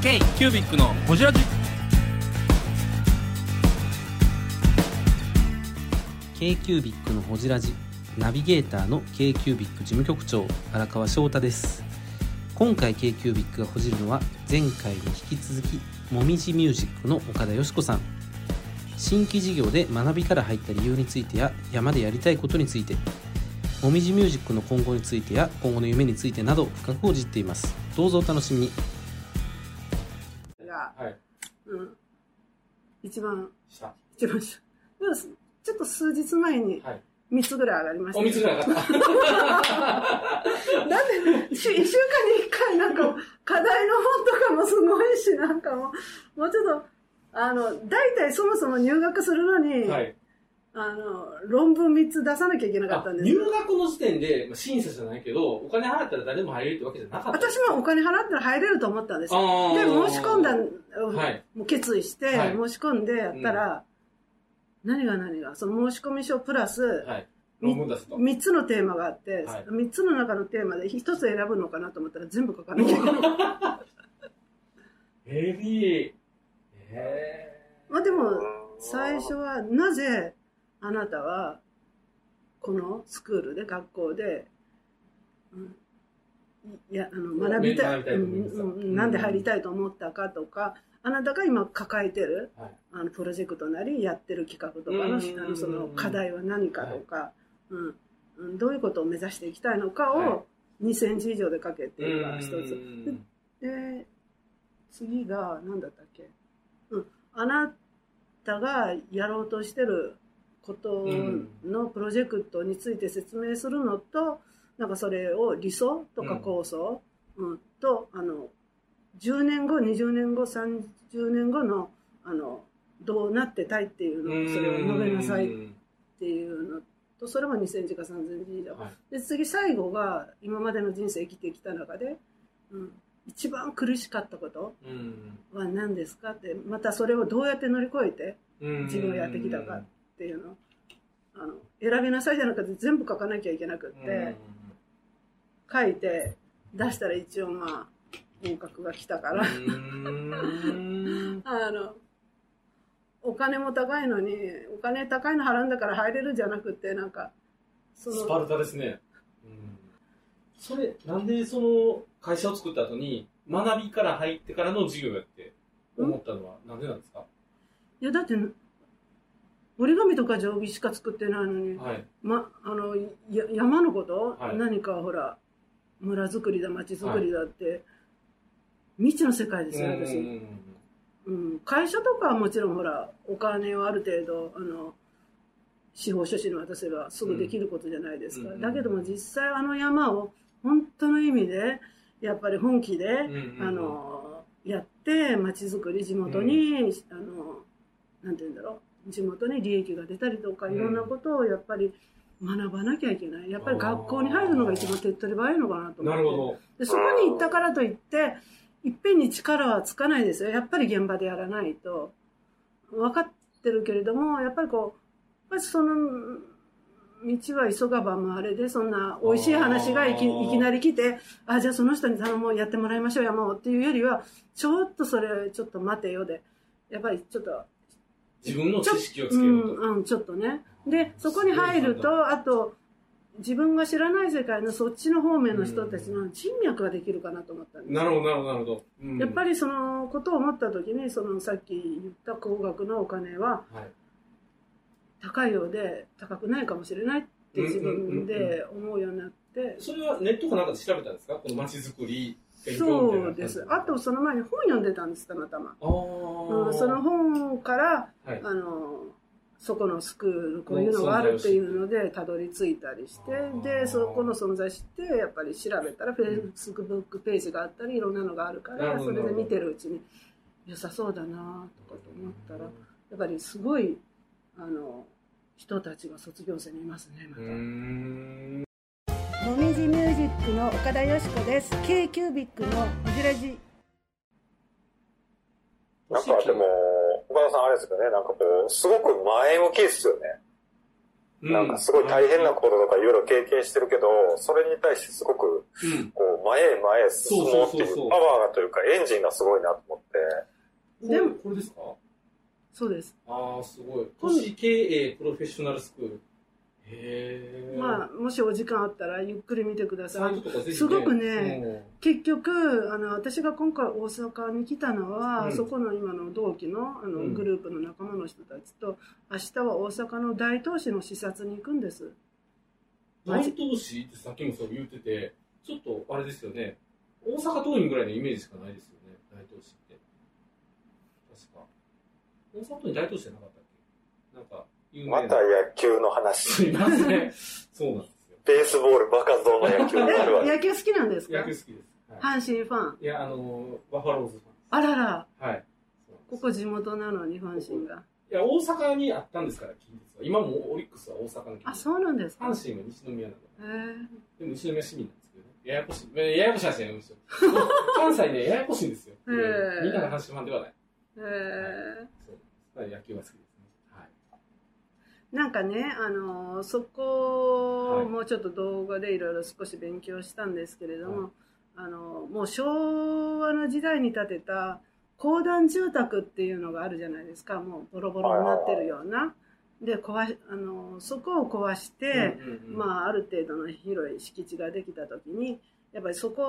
K キュービックのホジラジ。K q u b i c のほじラジナビゲーターの k q u b i c 事務局長荒川翔太です。今回 k q u b i c がほじるのは前回に引き続きもみじミュージックの岡田よし子さん。新規事業で学びから入った理由についてや山でやりたいことについてもみじミュージックの今後についてや今後の夢についてなど深く報じっています。どうぞお楽しみに。が、はい。うん、一番、した一番下。でも、すちょっと数日前にはい。3つぐらい上がりました、お水ぐらい上がった。だって、し1週間に1回なんか、課題の本とかもすごいし、なんかもう、もうちょっと、あの、大体そもそも入学するのに、はいあの、論文3つ出さなきゃいけなかったんです。入よ。学の時点でまあ審査じゃないけどお金払ったら誰でも入れるってわけじゃなかった。私もお金払ったら入れると思ったんです。で、ー。申し込んだ、はい。もう決意して、はい。申し込んでやったら、何が何が、その申込書プラス、はい。論文出すと。3つのテーマがあって、はい。3つの中のテーマで1つ選ぶのかなと思ったら全部書かなきゃいけない。ヘビー。へまあでも、最初はなぜあなたはこのスクールで学校で、うんいやあの学びたいうんうんなんで入りたいと思ったかとか、あなたが今抱えてるはい。あのプロジェクトなりやってる企画とかのうん。あのその課題は何かとか、うんうん、どういうことを目指していきたいのかはを2センチ以上でかけていうのが一つ。うん。で次が何だったっけ、うん、あなたがやろうとしてることのプロジェクトについて説明するのと、なんかそれを理想とか構想、うんとあの10年後20年後30年後のあのどうなってたいっていうのをそれを述べなさいっていうのとそれも2センチか3センチ以上。はい。で次最後が今までの人生生きてきた中で、うん、一番苦しかったことうん。は何ですか？ってまたそれをどうやって乗り越えてうん。自分をやってきたかっていうの。をあの選びなさいじゃなくて全部書かなきゃいけなくって。書いて出したら一応まあ合格が来たから。うん。あのお金も高いのにお金高いの払うんだから入れるじゃなくてなんかそスパルタですね。それ、なんでその会社を作った後に、学びから入ってからの授業やって思ったのはなんでなんですか？いやだって折り紙とか定規しか作ってないのに、はい。ま、あのや山のこと、はい。何かほら村づくりだ町づくりだって、未知の世界ですよ私、うん、会社とかはもちろんほらお金をある程度あの司法書士に渡せばすぐできることじゃないですか、うんだけども実際あの山を本当の意味でやっぱり本気で、うんあのやって町づくり地元に、あのなんて言うんだろう地元に利益が出たりとかうん。いろんなことをやっぱり学ばなきゃいけない。やっぱり学校に入るのが一番手っ取り早いのかなと思って。なるほど。でそこに行ったからといっていっぺんに力はつかないですよ。やっぱり現場でやらないと。分かってるけれどもやっぱりこうやっぱりその道は急がば回れでそんな美味しい話がいきいきなり来てあじゃあその人に頼もうやってもらいましょうやもうっていうよりはちょっとそれちょっと待てよでやっぱりちょっと自分の知識をつうけようと。んうん、ちょっとね。で、そこに入ると、あと、自分が知らない世界のそっちの方面の人たちの人脈ができるかなと思ったんです。なるほど、なるほど、なるほど。うんやっぱりそのことを思った時に、そのさっき言った高額のお金ははい。高いようで高くないかもしれないって自分で思うようになって、それはネットかなんかで調べたんですか？この街づくり、そうです。あとその前に本読んでたんです、たまたま。うん、その本から、はい。あのそこのスクールこういうのがあるっていうのでたどり着いたりしてでそこの存在してやっぱり調べたらフェイスブックページがあったりいろんなのがあるからそれで見てるうちに良さそうだなとかと思ったらやっぱりすごいあの人たちが卒業生にいますねま。た。もみじミュージックの岡田よし子です k キュービックのこじらじなんかでも、岡田さんあれですよね、なんかこう、すごく前向きですよね。なんかすごい大変なこととかいろいろ経験してるけど、それに対してすごく、うん。こう、前へ前へ進もうっていうパワーがというか、エンジンがすごいなと思って、でも、でもこれですか？そうです。ああ、すごい。都市経営プロフェッショナルスクール。まあ、もしお時間あったらゆっくり見てくだサさい。ね。すごくね結局、あの、私が今回大阪に来たのは、うんそこの今の同期のあの、うんグループの仲間の人たちと、明日は大阪の大東市の視察に行くんです。大東市ってさっきもそう言ってて、ちょっとあれですよね。大阪桐蔭ぐらいのイメージしかないですよね。大東市って。確か。大阪桐蔭大東市じゃなかったっけ？なんか、また野球の話。すいません。そうなんですよ。ベースボールバカ像の野球になるわ。野球好きなんですか？野球好きです。はい、阪神ファン。いや、あのー、バファローズフあらら、ァン。はい。ここ地元なのに阪神が。いや、大阪にあったんですから、近日は。今もオリックスは大阪の近あ、日。そうなんですか阪神は西宮なので。へえでも西宮市民なんですけどね。ややこしい。ややこしい話やめましょう。関西ね、ややこしいんですよ。みんなが阪神ファンではない。へえそう野球は好きです。なんかね、あのそこはい。もうちょっと動画でいろいろ少し勉強したんですけれども、あのもう昭和の時代に建てた公団住宅っていうのがあるじゃないですか。もうボロボロになってるような。で壊しあのそこを壊して、うんうんうん。まあ、ある程度の広い敷地ができた時にやっぱりそこ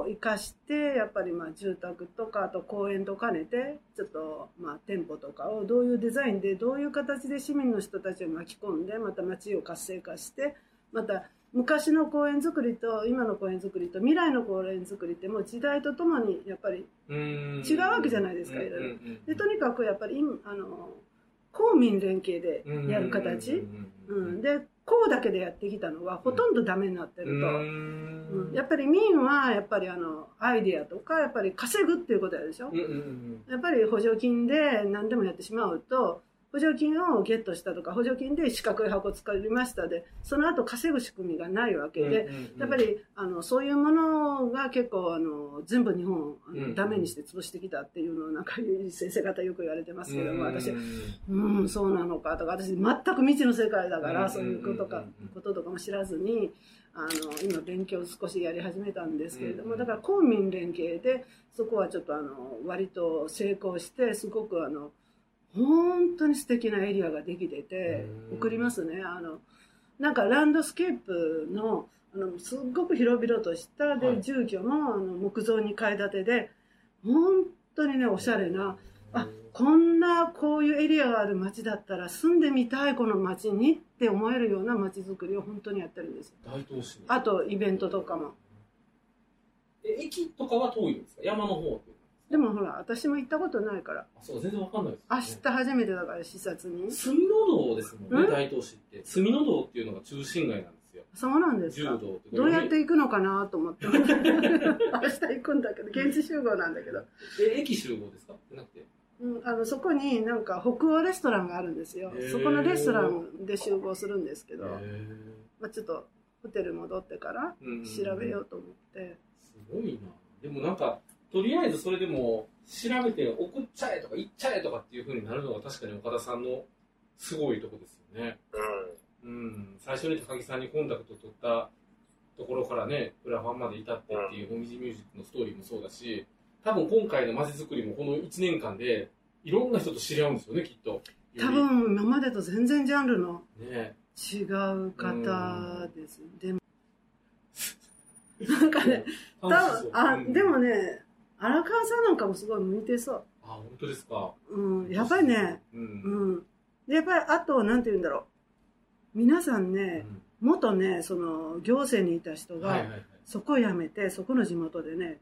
を生かしてやっぱりまあ住宅とかあと公園と兼ねてちょっとまあ店舗とかをどういうデザインでどういう形で市民の人たちを巻き込んでまた街を活性化してまた昔の公園作りと今の公園作りと未来の公園作りってもう時代とともにやっぱり違うわけじゃないですかいろいろ。でとにかくやっぱり今あの公民連携でやる形。うん、でこうだけでやってきたのはほとんどダメになってると、ううん。ん。やっぱり民はやっぱりあのアイディアとかやっぱり稼ぐっていうことやでしょ、うんうんうん。やっぱり補助金で何でもやってしまうと補助金をゲットしたとか補助金で四角い箱作りましたでその後稼ぐ仕組みがないわけで、やっぱりあのそういうものが結構あの全部日本をあのうんダメにして潰してきたっていうのをなんか先生方よく言われてますけども私うんうん、そうなのかとか、私、全く未知の世界だかうんら、そういうことかこととかも知らずに、あの、今勉強を少しやり始めたんですけれども、だから公民連携で、そこはちょっとあの、割と成功して、すごくあの、本当に素敵なエリアができててう、ん送りますね。あの、なんかランドスケープの、あの、すっごく広々とした、はで、い。住居もあの木造2階建てで、本当にね、おしゃれな、あこんなこういうエリアがある街だったら住んでみたいこの街にって思えるような街づくりを本当にやってるんですよ。大東市にあとイベントとかも。え駅とかは遠いんですか？山の方ってでもほら私も行ったことないから。あそう全然わかんないです、明日初めてだから視察に。住の道ですもんねうん？大東市って。住の道っていうのが中心街なんですよ。そうなんですか？柔道ってどうやって行くのかなと思って。明日行くんだけど現地集合なんだけど、え駅集合ですか？なくて。うん、あのそこになんか北欧レストランがあるんですよ。へー。そこのレストランで集合するんですけど、へまあ、ちょっとホテル戻ってからー調べようと思って、すごいな。でもなんかとりあえずそれでも調べて送っちゃえとか行っちゃえとかっていうふうになるのが確かに岡田さんのすごいとこですよね。うん。うん。最初に高木さんにコンタクト取ったところからね裏ファンまで至ってっていうもみじミュージックのストーリーもそうだし多分今回の街づくりもこの1年間でいろんな人と知り合うんですよねきっと。多分今までと全然ジャンルのね。違う方です。でも、なんかね、多分あ、うん。でもね、荒川さんなんかもすごい向いてそあ本当ですかう。うん、やっぱりね、ううんん。で、やっぱり、あと、なんて言うんだろう。皆さんね、元ね、その、行政にいた人が、そこを辞めて、そこの地元でね、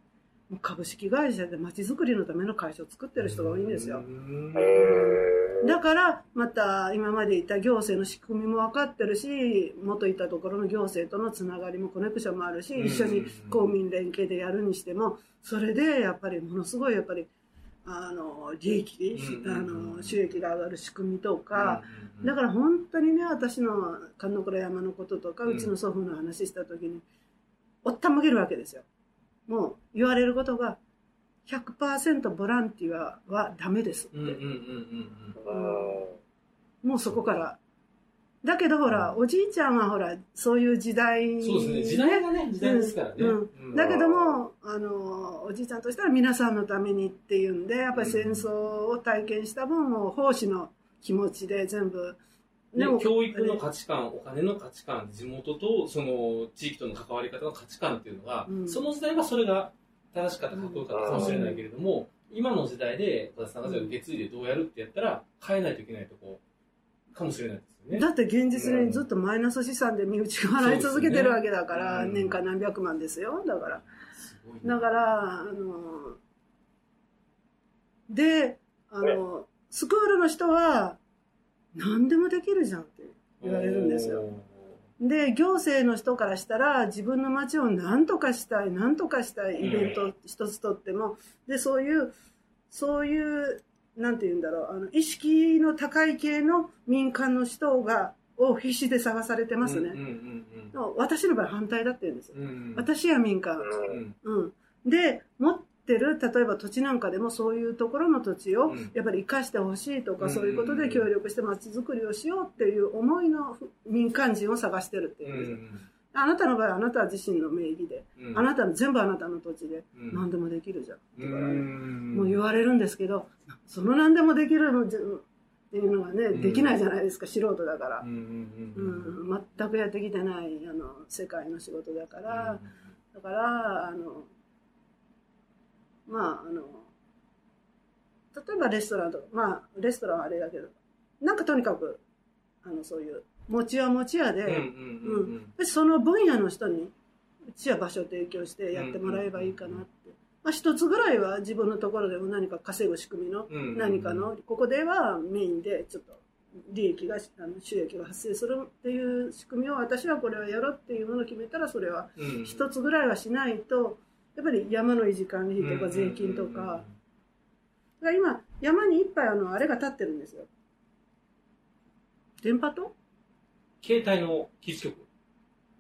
株式会社で街づくりのための会社を作ってる人が多いんですよ。うんへーだから、また今までいた行政の仕組みも分かってるし、元いたところの行政とのつながりもコネクションもあるし、うん。一緒に公民連携でやるにしても、それでやっぱりものすごいやっぱり、あの、利益、うんあの、収益が上がる仕組みとか、うんだから本当にね、私の神の倉山のこととか、うん。うちの祖父の話した時に、おったまげるわけですよ。もう言われることが、100%ボランティアはダメですって。もうそこからだけどほら、おじいちゃんはほら、そういう時代、そうですね。時代がね、時代ですからね。だけども、あの、おじいちゃんとしては皆さんのためにっていうんで、やっぱり戦争を体験した分を奉仕の気持ちで全部、ねでも教育の価値観、お金の価値観、地元とその地域との関わり方の価値観っていうのが、うんその時代はそれが正しかったかっこよかったかもしれないけれども、今の時代で、岡田さんが受け継いでどうやるってやったら、変えないといけないとこかもしれないですよね。だって現実にずっとマイナス資産で身内が払い続けてるわけだから、ね年間何百万ですよ。だから。ねだから、あの、で、あの、スクールの人は、何でもできるじゃんって言われるんですよ。で、行政の人からしたら、自分の街を何とかしたい、何とかしたい、イベント一つとっても、で、そういう、そういう、なんて言うんだろう、あの、意識の高い系の民間の人が、を必死で探されてますね。うんうんでも私の場合反対だって言うんですよ。うんうんうん。私は民間。うんうん。で、持ってる、例えば土地なんかでもそういうところの土地をうん。やっぱり生かしてほしいとか、うん。そういうことで協力して街づくりをしようっていう思いの民間人を探してるってういうんです。よ。ん。あなたの場合はあなた自身の名義で、うん。あなたの全部あなたの土地でうん。何でもできるじゃん。うだからん。もう言われるんですけど、その何でもできるのっていうのがね、うん。できないじゃないですか、素人だから。うん。うんううん。ん、全くやってきてないあの世界の仕事だから、だからあのまああの例えばレストランとかまあレストランはあれだけどなんかとにかくあのそういう持ち屋持ち屋で、うんその分野の人にうちは場所を提供してやってもらえばいいかなって、まあ、一つぐらいは自分のところでも何か稼ぐ仕組みのうん何かのここではメインでちょっと利益があの収益が発生するっていう仕組みを私はこれをやろうっていうものを決めたらそれはうん。一つぐらいはしないとやっぱり山の維持管理費とか税金とか。だから今山にいっぱいあのあれが立ってるんですよ。電波塔？携帯の基地局。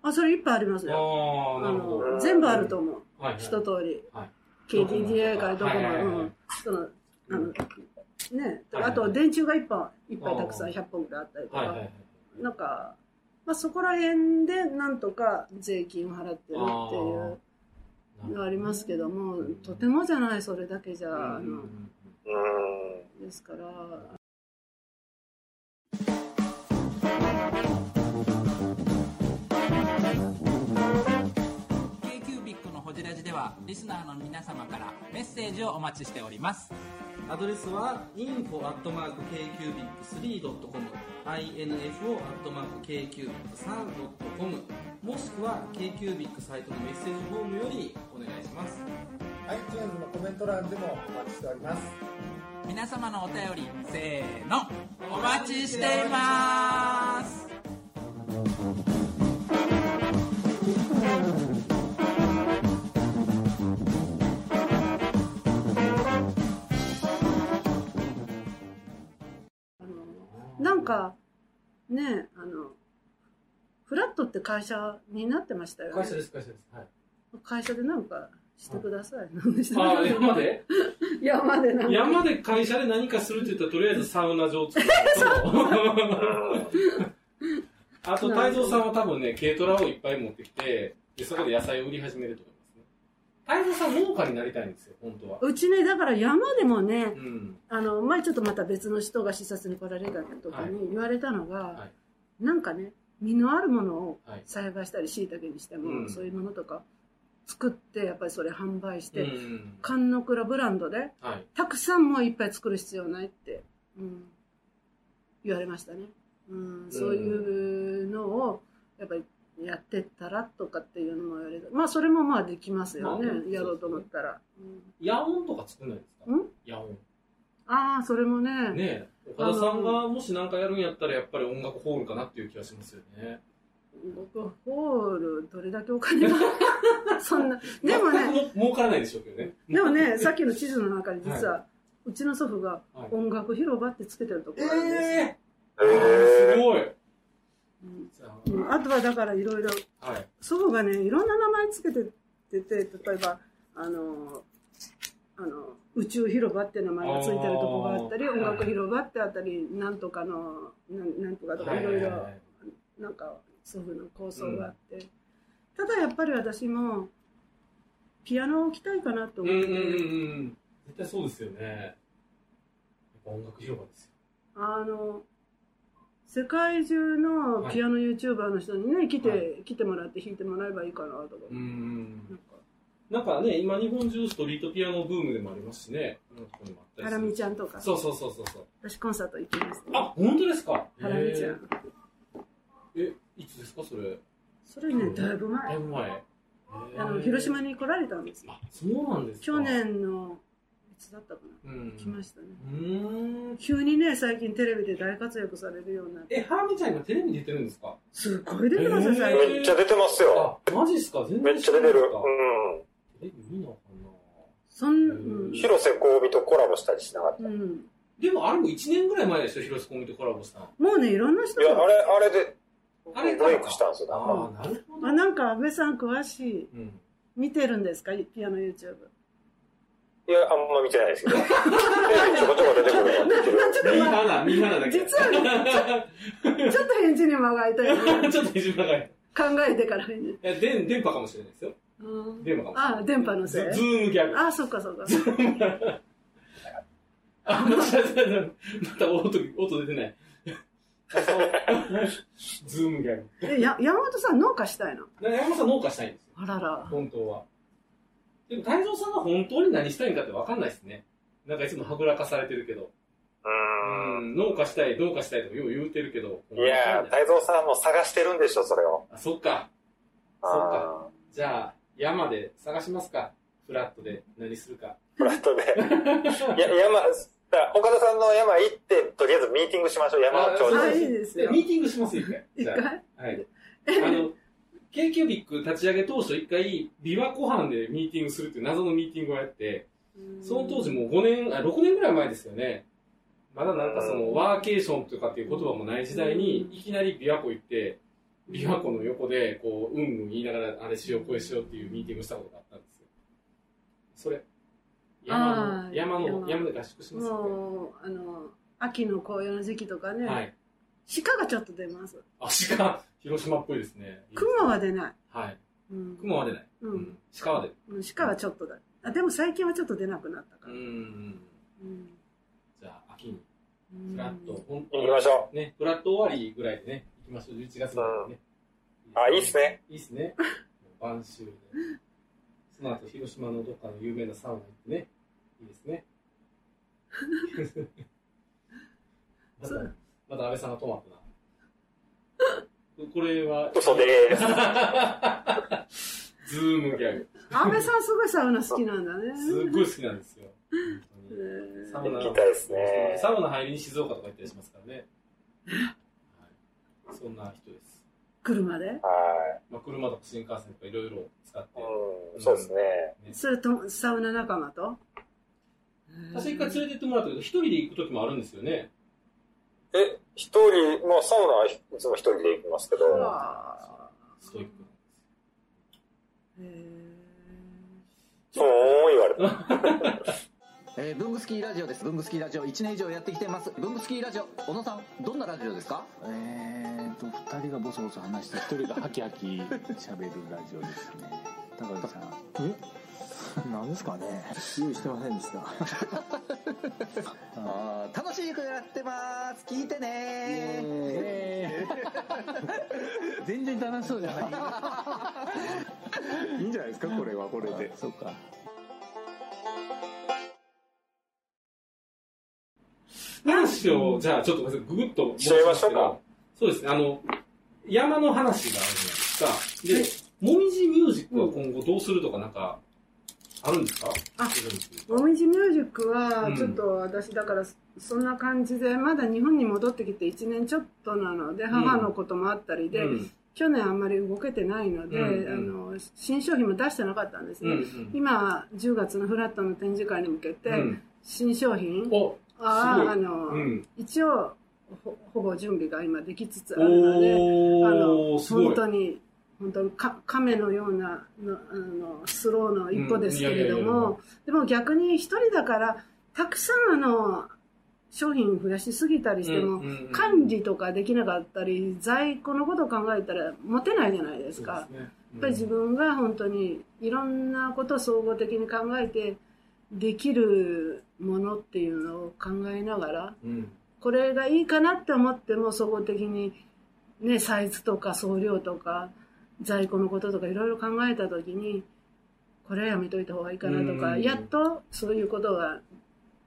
あそれいっぱいありますよああの全部あると思う。はいはい。一通り、はい。KDDI からどこも、うん、そのあのね、はいあと電柱がいっぱいいっぱいたくさんあー。100本ぐらいあったりとか、はいはいはい。なんか、まあ、そこら辺でなんとか税金を払ってるっていうありますけどもとてもじゃないそれだけじゃ、あのうん。うん。ですから。K q b i c のホジラジではリスナーの皆様からメッセージをお待ちしております。アドレスは info.kcubic3.com info.kcubic3.com もしくは KQBIC サイトのメッセージフォームよりお願いします。iTunes のコメント欄でもお待ちしております。皆様のお便りせーの。お待ちしています。なんかねあのフラットって会社になってましたよね。会社です会社です。はい。会社でなんかしてください、なんでしてくああださい山で？山でなんか。山で会社で何かするって言ったらとりあえずサウナ場を作る。とあと太蔵さんは多分ね軽トラをいっぱい持ってきてでそこで野菜を売り始めると思いますね。太蔵さん農家になりたいんですよ本当は。うちねだから山でもねうん。あの前ちょっとまた別の人が視察に来られた時に言われたのが、はなんかね実のあるものをはい。栽培したりしいたけにしても、うん。そういうものとか作ってやっぱりそれ販売して、うん。甘の倉ブランドではい。たくさんもういっぱい作る必要ないって、うん、言われましたね、うん、そういうのをやっぱりやってったらとかっていうのも言われてまあそれもまあできますよね、まあやろうと思ったら、うん。野音とか作んないですか？ん？野音。ああそれもね。ねえ岡田さんがもし何かやるんやったらやっぱり音楽ホールかなっていう気がしますよね。僕ホールどれだけお金が。そんな。でもね。儲からないでしょうけどね。でもねさっきの地図の中に実は、うちの祖父がはい。音楽広場ってつけてるところがあるんですよ、ええー、すごい。うん。あとはだからいろい。ろ祖母がねいろんな名前つけててて例えばあのあの宇宙広場って名前がついてるとこがあったり音楽広場ってあったりなんとかのなんなんとかとかいろいろなんか祖父の構想があって、ただやっぱり私もピアノを置きたいかなとうんうんうん思って、うん。絶対そうですよね。やっぱ音楽広場ですよ。あの世界中のピアノ YouTuber の人にね来て、はい。来てもらって弾いてもらえばいいかなとか、うんうんなんかね、今日本中ストリートピアノブームでもありますしね。ハラミちゃんとかそうそうそうそうそう。私コンサート行きました、ね、あ、本当ですか？ハラミちゃんえ、いつですか？それ。それねだいぶだ前いぶ前。あの広島に来られたんですよあ、そうなんですか？去。年のいつだったかな？うん。来ましたねうーん。急にね最近テレビで大活躍されるようになってえ、ハラミちゃん今テレビに出てるんですか？すごい出てますよ最近めっちゃ出てますよ。あ、マジっすか？全め然っちゃ出てる。う。うんテレビ見なあかんなそん、うんん。広瀬香美とコラボしたりしなかった。いうん、でもあれも1年ぐらい前でしょ広瀬コミとコラボしたの。もうねいろんな人や、あがれ、あれで、あれブレイクしたんですよ。だからああ、なるほど。あなんか安倍さん詳しいうん。見てるんですか？ピアノ YouTube いや、あんま見てないですけど。テレビちょこちょこ出てくるのは見てる。ちょっとミーまハナ、ミーハナだけ。実はちょっと返事に間が空いたよね ちょっと肘長い。い考えてから返事や、電、電波かもしれないですよ。うん電波かもしれない。あ電波のズせいズームギャグ。あそっかそっか あ、また、また音、音出てない。あそうズームギャグ。えや山本さん農家したいの？山本さん農家したいんですよ。あらら本当は。でも、太蔵さんが本当に何したいんかって分かんないですね。なんかいつもはぐらかされてるけど。ううんん、農家したい、農家したいとかよう言うてるけど。いやー、太蔵さんも探してるんでしょ、それを。あ、そっか。そっあか。じゃあ、山で探しますか？フラットで何するか。ーフラットで。いや、山、だから岡田さんの山行って、とりあえずミーティングしましょう、山の頂あ上で。いいですよミーティングします、一回。一回？あはい。あの、k q ビック立ち上げ当初一回、琵琶湖畔でミーティングするっていう謎のミーティングをやって、その当時もう5年、あ、6年ぐらい前ですよね。まだなんかその、ワーケーションとかっていう言葉もない時代に、いきなり琵琶湖行って、琵琶湖の横で、こう、うんうん言いながら、あれしよう、これしようっていうミーティングしたことがあったんですよ。それ。山の、山の、山山で合宿しますよもうあの秋の紅葉の時期とかね、ね。はい。鹿がちょっと出ますあ、鹿、広島っぽいですね。熊は出ない、はい。うん熊は出ない。うんうん。鹿は出る。うん鹿はちょっとだあでも最近はちょっと出なくなったから、うん。うんじゃあ、秋に、うんフラット、本行きましょね、フラット終わりぐらいでね、行きましょう。11月でね。う。あ、いいっすね。いいっすね。晩秋で。その後、広島のどっかの有名なサウナ行ってね。いいですね。また、また安倍さんが泊まったな。これは、嘘でーす。ズームギャグ。安倍さんすごいサウナ好きなんだねすっごい好きなんですよ。え本当にーサウナ行きたいですねサウナ入りに静岡とか行ったりしますからね。はい、そんな人です。車で？はまあ、車とか新幹線とかいろいろ使ってい。。うん、そうですね。それとサウナ仲間と？私一回連れてってもらったけど、一人で行く時もあるんですよね。え、一人、まあサウナはいつも一人で行きますけど、あストイックなんーへそう言われた。えー、ブングスキーラジオです。ブングスキーラジオ1年以上やってきてます。ブングスキーラジオ、小野さん、どんなラジオですか？えーと、二人がボソボソ話して、一人がハキハキ喋るラジオですね。高木さん。え？何ですかね？用意してませんでした。あー楽しくやってます。聞いてねえー全然楽しそうじゃない。いいんじゃないですか？これはこれで。そうか。話を、じゃあちょっとググッとしちゃいましょうか。そうですね、あの、山の話があるじゃないですか。で、もみじミュージックは今後どうするとかなんか、あるんですか？あもみじミュージックはうんちょっと私だからそんな感じでまだ日本に戻ってきて1年ちょっとなので母のこともあったりで、うん。去年あんまり動けてないので、うん。あの新商品も出してなかったんですね、うん。うん。今10月のフラットの展示会に向けて、うん。新商品おああの、うん。一応ほほぼ準備が今できつつあるのであの。本当に本当にか亀のようなのあのスローの一歩ですけれども、でも逆に一人だからたくさんあの商品増やしすぎたりしても、うんうんうん管理とかできなかったり、在庫のことを考えたら持てないじゃないですか。すね。やっぱり自分が本当にいろんなことを総合的に考えてできるものっていうのを考えながら、うんこれがいいかなって思っても総合的にね、サイズとか送料とか在庫のこととかいろいろ考えた時に、これはやめといた方がいいかなとか、うんやっとそういうことが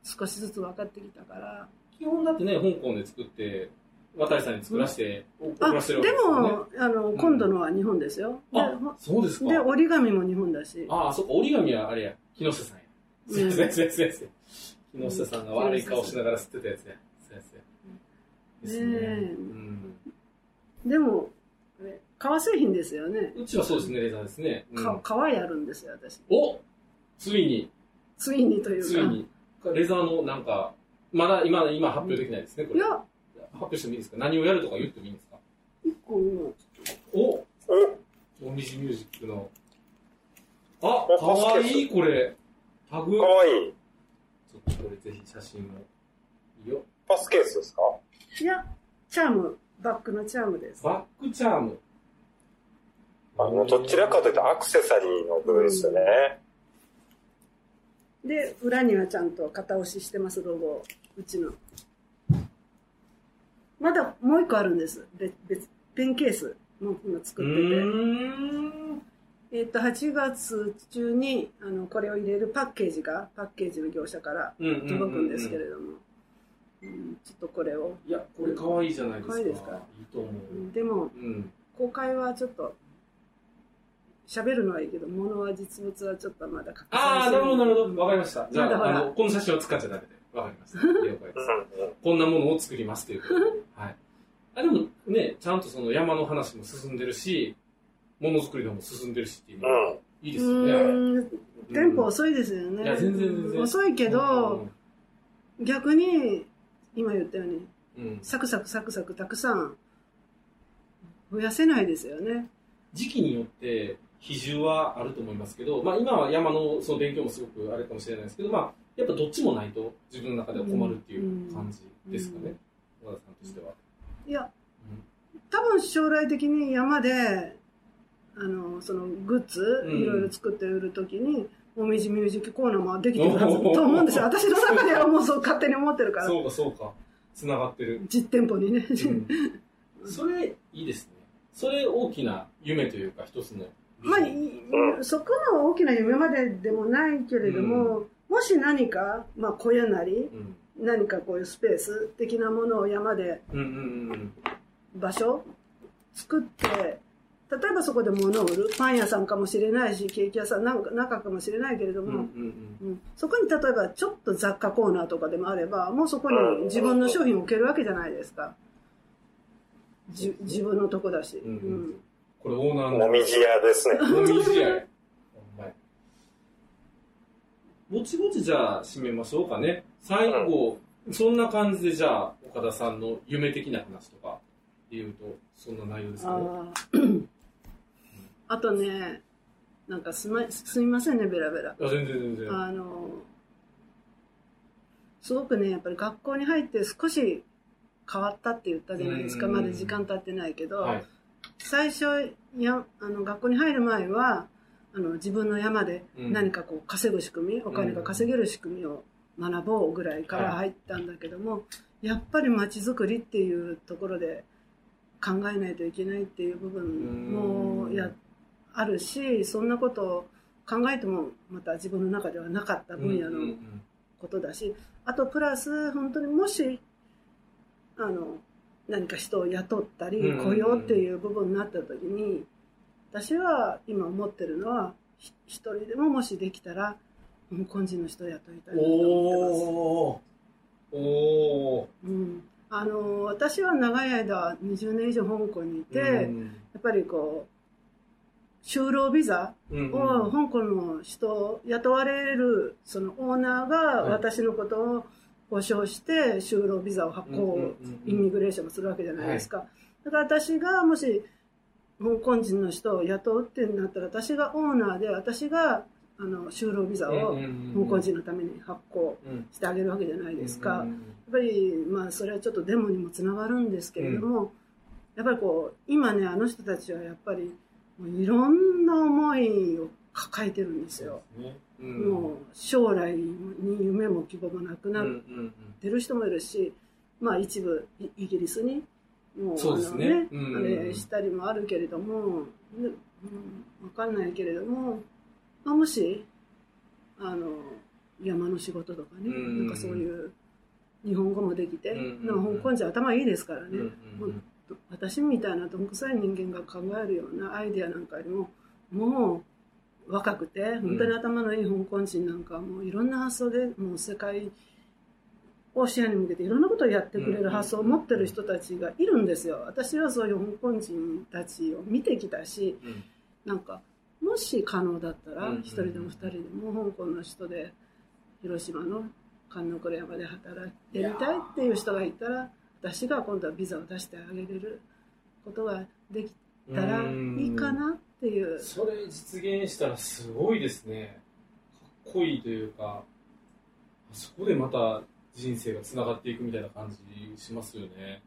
少しずつ分かってきたから。基本だってね、香港で作って、渡さんに作らせて、送あ、らせてるでわけですよね。も、あの、今度のは日本ですよ。であ、そうですか。で、折り紙も日本だし。ああ、そっか、折り紙はあれや、木下さんや。すいません、すいません、すいません。木下さんが悪い顔しながら吸ってたやつや。そうやそうやですね。うんでも、革製品ですよね。うちはそうですね、レザーですね。うんか革やるんですよ、私。おついに、ついにというか。ついに、レザーのなんか、まだ今、今発表できないですね、これ。いや、発表してもいいですか？何をやるとか言ってもいいんですか？一個もおおもみじミュージックの。あ、かわいい、これ。タグ。かわいい。ちょっとこれぜひ写真も。いいよ。パスケースですか？いや、チャーム、バッグのチャームです。バックチャーム。あの、どちらかというとアクセサリーの部分ですよね。で、裏にはちゃんと型押ししてます、ロゴ。うちの。まだもう一個あるんです。別、別、ペンケースも今作うってて。えっと、8月中に、あの、これを入れるパッケージが、パッケージの業者からうんうんうんうん届くんですけれども、うんちょっとこれを。いや、これ可愛いじゃないですか。可愛いですか？いいと思う。うんでも、うん。公開はちょっと、喋るのはいいけど、物は実物はちょっとまだ隠ああ、なるほど、なるほど。わかりました。じゃあ、あの、この写真を使っちゃダメで。わかりました。こんなものを作りますということで。はい。あ、でもね、ちゃんとその山の話も進んでるし、ものづくりの方も進んでるしっていうのは、いいですよね。テンポ遅いですよね。いや、全然全然。遅いけど、逆に、今言ったように、うん、うんサクサクサクサクたくさん増やせないですよね。時期によって比重はあると思いますけど、まあ今は山のその勉強もすごくあれかもしれないですけど、まあやっぱどっちもないと自分の中では困るっていう感じですかね、和田さんとしては。いや、多分将来的に山で、あの、そのグッズ、うんいろいろ作って売るときに、もみじミュージックコーナーもできてるはずと思うんですよ。私の中ではもうそう勝手に思ってるから。そうかそうか。つながってる。実店舗にね。うん それいいですね。それ大きな夢というか一つの。まあ、いそこの大きな夢まででもないけれども、もし何か、まあ、小屋なり、うん何かこういうスペース的なものを山でうんうんうん場所作って、例えばそこで物を売る、パン屋さんかもしれないし、ケーキ屋さんなんか中かもしれないけれども、うんうんうんそこに例えばちょっと雑貨コーナーとかでもあれば、もうそこに自分の商品を置けるわけじゃないですか。じ自分のとこだし。うんうんうんこれオーナーの。もみじ屋ですね。もみじ屋や。ほんまやぼちぼちじゃあ締めましょうかね。最後、そんな感じでじゃあ岡田さんの夢的な話とか言うと、そんな内容ですかね。あとね、なんかすますみませんね、ベラベラ。あ全然全然。あの、すごくね、やっぱり学校に入って少し変わったって言ったじゃないですか。うんまだ時間経ってないけど、はい。最初やあの学校に入る前はあの自分の山でうん何かこう稼ぐ仕組み、お金が稼げる仕組みを学ぼうぐらいから入ったんだけども、やっぱり街づくりっていうところで考えないといけないっていう部分もやあるしそんなことを考えてもまた自分の中ではなかった分野のことだし、あとプラス本当にもしあの何か人を雇ったり雇用っていう部分になった時に私は今思ってるのはひ一人でももしできたら香港人の人を雇いたいなと思ってます、うん、あの私は長い間20年以上香港にいて、うん。やっぱりこう就労ビザを香港の人を雇われるそのオーナーが私のことを保証して就労ビザを発行、イミグレーションをするわけじゃないですか、だから私がもし香港人の人を雇うってなったら私がオーナーで私があの就労ビザうんを香港人のために発行うんしてあげるわけじゃないですか。うんやっぱり、まあ、それはちょっとデモにもつながるんですけれども、やっぱりこう今ねあの人たちはやっぱりいろんな思いを抱えてるんですよ。そうですね。うん。もう将来に夢も希望もなくなってる人もいるし、まあ、一部イイギリスにもうそうですね。あのねうん。あれしたりもあるけれども、ねうん、分かんないけれども、まあ、もしあの山の仕事とかね、うんなんかそういう日本語もできて、うんでも香港人は頭いいですからね、うんうん。もう私みたいなどんくさい人間が考えるようなアイデアなんかよりももう若くて本当に頭のいい香港人なんかはもういろんな発想でもう世界を視野に向けていろんなことをやってくれる発想を持ってる人たちがいるんですよ。私はそういう香港人たちを見てきたしうん。なんかもし可能だったらうん。一人でも二人でも香港の人で広島の観音倉山で働いてみたいっていう人がいたら私が今度はビザを出してあげれることができたらいいかなっていう。それ実現したらすごいですね。かっこいいというかそこでまた人生がつながっていくみたいな感じしますよね。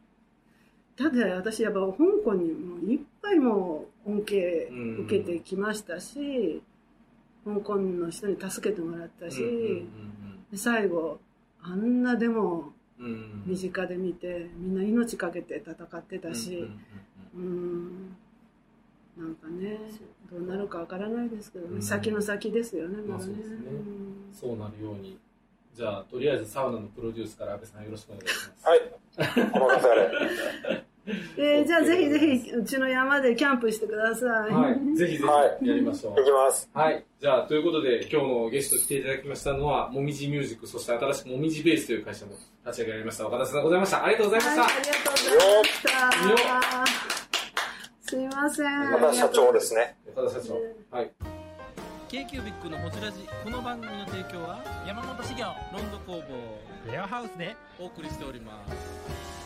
ただ私やっぱ香港にもいっぱいもう恩恵うん。受けてきましたし、香港の人に助けてもらったし、で最後あんなでも身近で見てみんな命かけて戦ってたし、うんなんかねどうなるかわからないですけどね、うん。先の先ですよねまだね。まあそうですね。うんそうなるように。じゃあとりあえずサウナのプロデュースから安倍さんよろしくお願いします。はい。お任せあれ。えーじゃあぜひぜひうちの山でキャンプしてください、はい、ぜひぜはひやりましょう。いきます。はい。じゃあ、ということで、今日のゲスト来ていただきましたのは、もみじミュージック、そして新しくもみじベースという会社も立ち上げられました、岡田さんでございました。ありがとうございました。はい、ありがとうございました。すいません。また社長ですね。岡田社長。はい。k q b i c のホジラジこの番組の提供は山本修行ロンド工房レアハウスでお送りしております